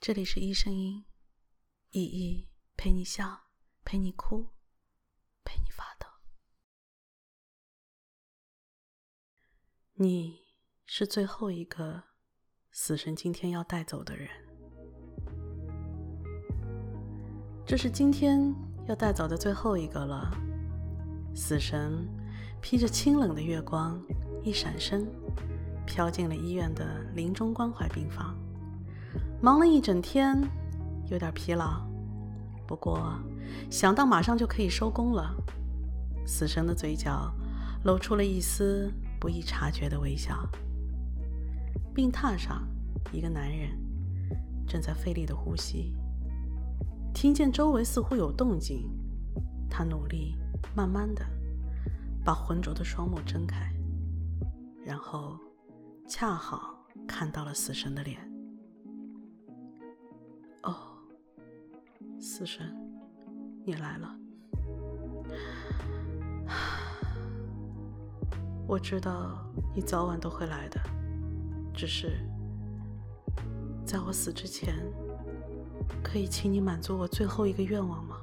这里是医声音，依依陪你笑，陪你哭，陪你发抖。你是最后一个死神今天要带走的人。这是今天要带走的最后一个了。死神披着清冷的月光，一闪身，飘进了医院的临终关怀病房。忙了一整天，有点疲劳。不过想到马上就可以收工了，死神的嘴角露出了一丝不易察觉的微笑。病榻上，一个男人正在费力的呼吸。听见周围似乎有动静，他努力慢慢的把浑浊的双目睁开，然后恰好看到了死神的脸。死神，你来了。我知道你早晚都会来的，只是在我死之前，可以请你满足我最后一个愿望吗？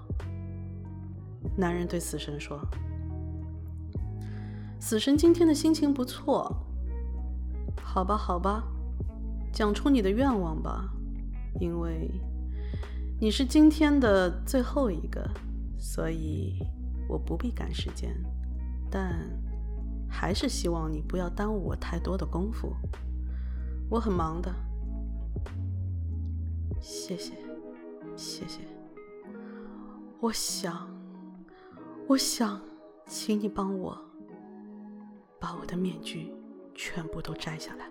男人对死神说。死神今天的心情不错。好吧，好吧，讲出你的愿望吧，因为。你是今天的最后一个，所以我不必赶时间，但还是希望你不要耽误我太多的功夫。我很忙的。谢谢，谢谢。我想，我想请你帮我把我的面具全部都摘下来。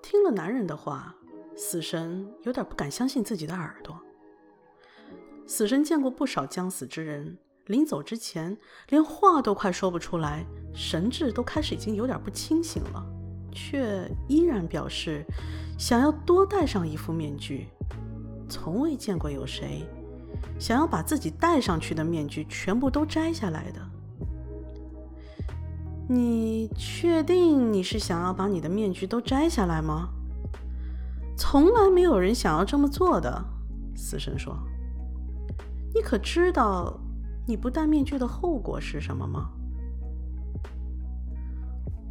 听了男人的话。死神有点不敢相信自己的耳朵。死神见过不少将死之人，临走之前连话都快说不出来，神智都开始已经有点不清醒了，却依然表示想要多戴上一副面具。从未见过有谁想要把自己戴上去的面具全部都摘下来的。你确定你是想要把你的面具都摘下来吗？从来没有人想要这么做的，死神说：“你可知道你不戴面具的后果是什么吗？”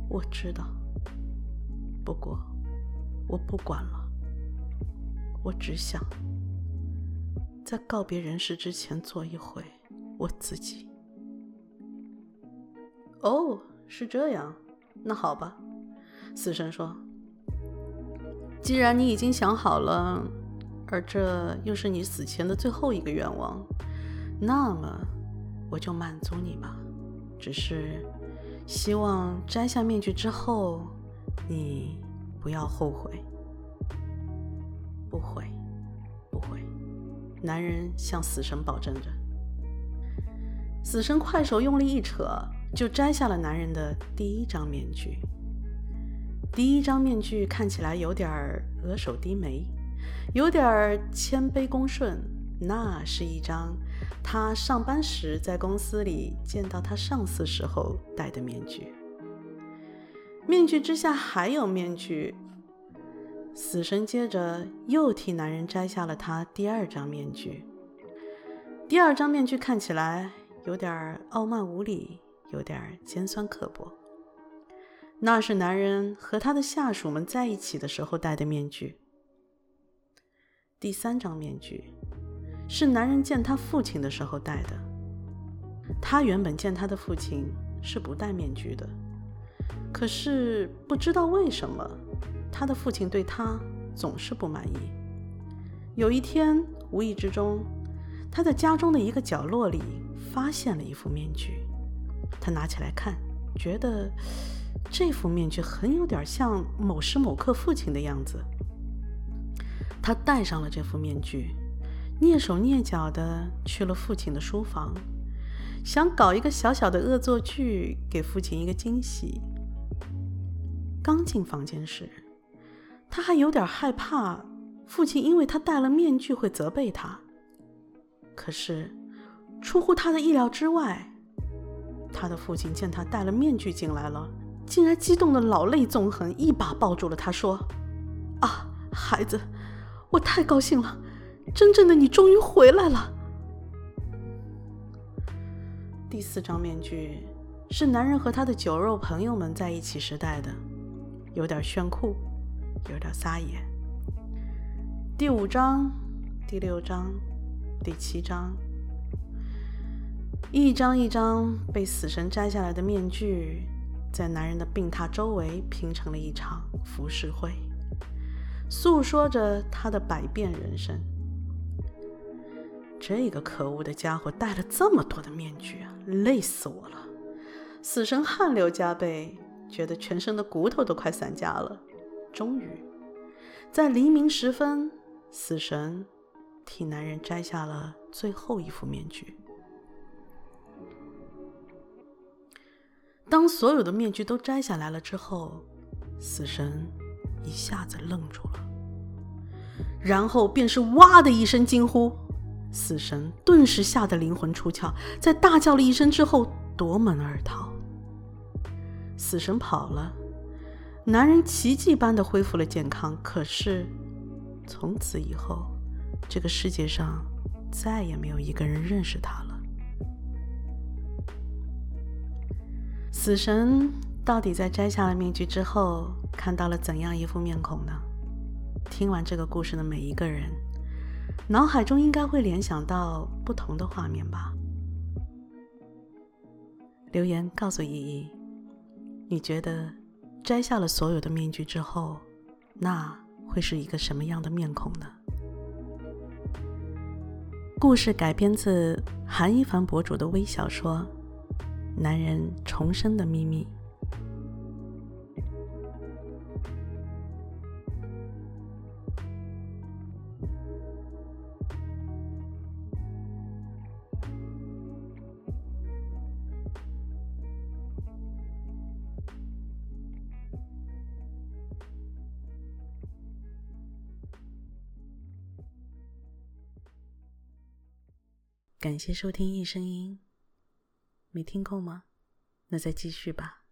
我知道，不过我不管了，我只想在告别人世之前做一回我自己。哦，是这样，那好吧，死神说。既然你已经想好了，而这又是你死前的最后一个愿望，那么我就满足你吧。只是希望摘下面具之后，你不要后悔。不会，不会。男人向死神保证着。死神快手用力一扯，就摘下了男人的第一张面具。第一张面具看起来有点儿额首低眉，有点儿谦卑恭顺。那是一张他上班时在公司里见到他上司时候戴的面具。面具之下还有面具。死神接着又替男人摘下了他第二张面具。第二张面具看起来有点傲慢无礼，有点尖酸刻薄。那是男人和他的下属们在一起的时候戴的面具。第三张面具是男人见他父亲的时候戴的。他原本见他的父亲是不戴面具的，可是不知道为什么，他的父亲对他总是不满意。有一天，无意之中，他在家中的一个角落里发现了一副面具，他拿起来看，觉得。这副面具很有点像某时某刻父亲的样子。他戴上了这副面具，蹑手蹑脚的去了父亲的书房，想搞一个小小的恶作剧，给父亲一个惊喜。刚进房间时，他还有点害怕父亲因为他戴了面具会责备他。可是，出乎他的意料之外，他的父亲见他戴了面具进来了。竟然激动的老泪纵横，一把抱住了他，说：“啊，孩子，我太高兴了，真正的你终于回来了。第四张面具是男人和他的酒肉朋友们在一起时戴的，有点炫酷，有点撒野。第五张、第六张、第七张，一张一张被死神摘下来的面具，在男人的病榻周围拼成了一场浮世绘，诉说着他的百变人生。这个可恶的家伙戴了这么多的面具啊，累死我了！死神汗流浃背，觉得全身的骨头都快散架了。终于，在黎明时分。死神替男人摘下了最后一副面具。当所有的面具都摘下来了之后，死神一下子愣住了，然后便是“哇”的一声惊呼。死神顿时吓得灵魂出窍，在大叫了一声之后夺门而逃。死神跑了，男人奇迹般的恢复了健康，可是。从此以后，这个世界上再也没有一个人认识他了。死神到底在摘下了面具之后，看到了怎样一副面孔呢？听完这个故事的每一个人，脑海中应该会联想到不同的画面吧？留言告诉依依，你觉得摘下了所有的面具之后，那……会是一个什么样的面孔呢？故事改编自韩一凡博主的微小说《男人重生的秘密》。感谢收听《一声音》，没听够吗？那再继续吧。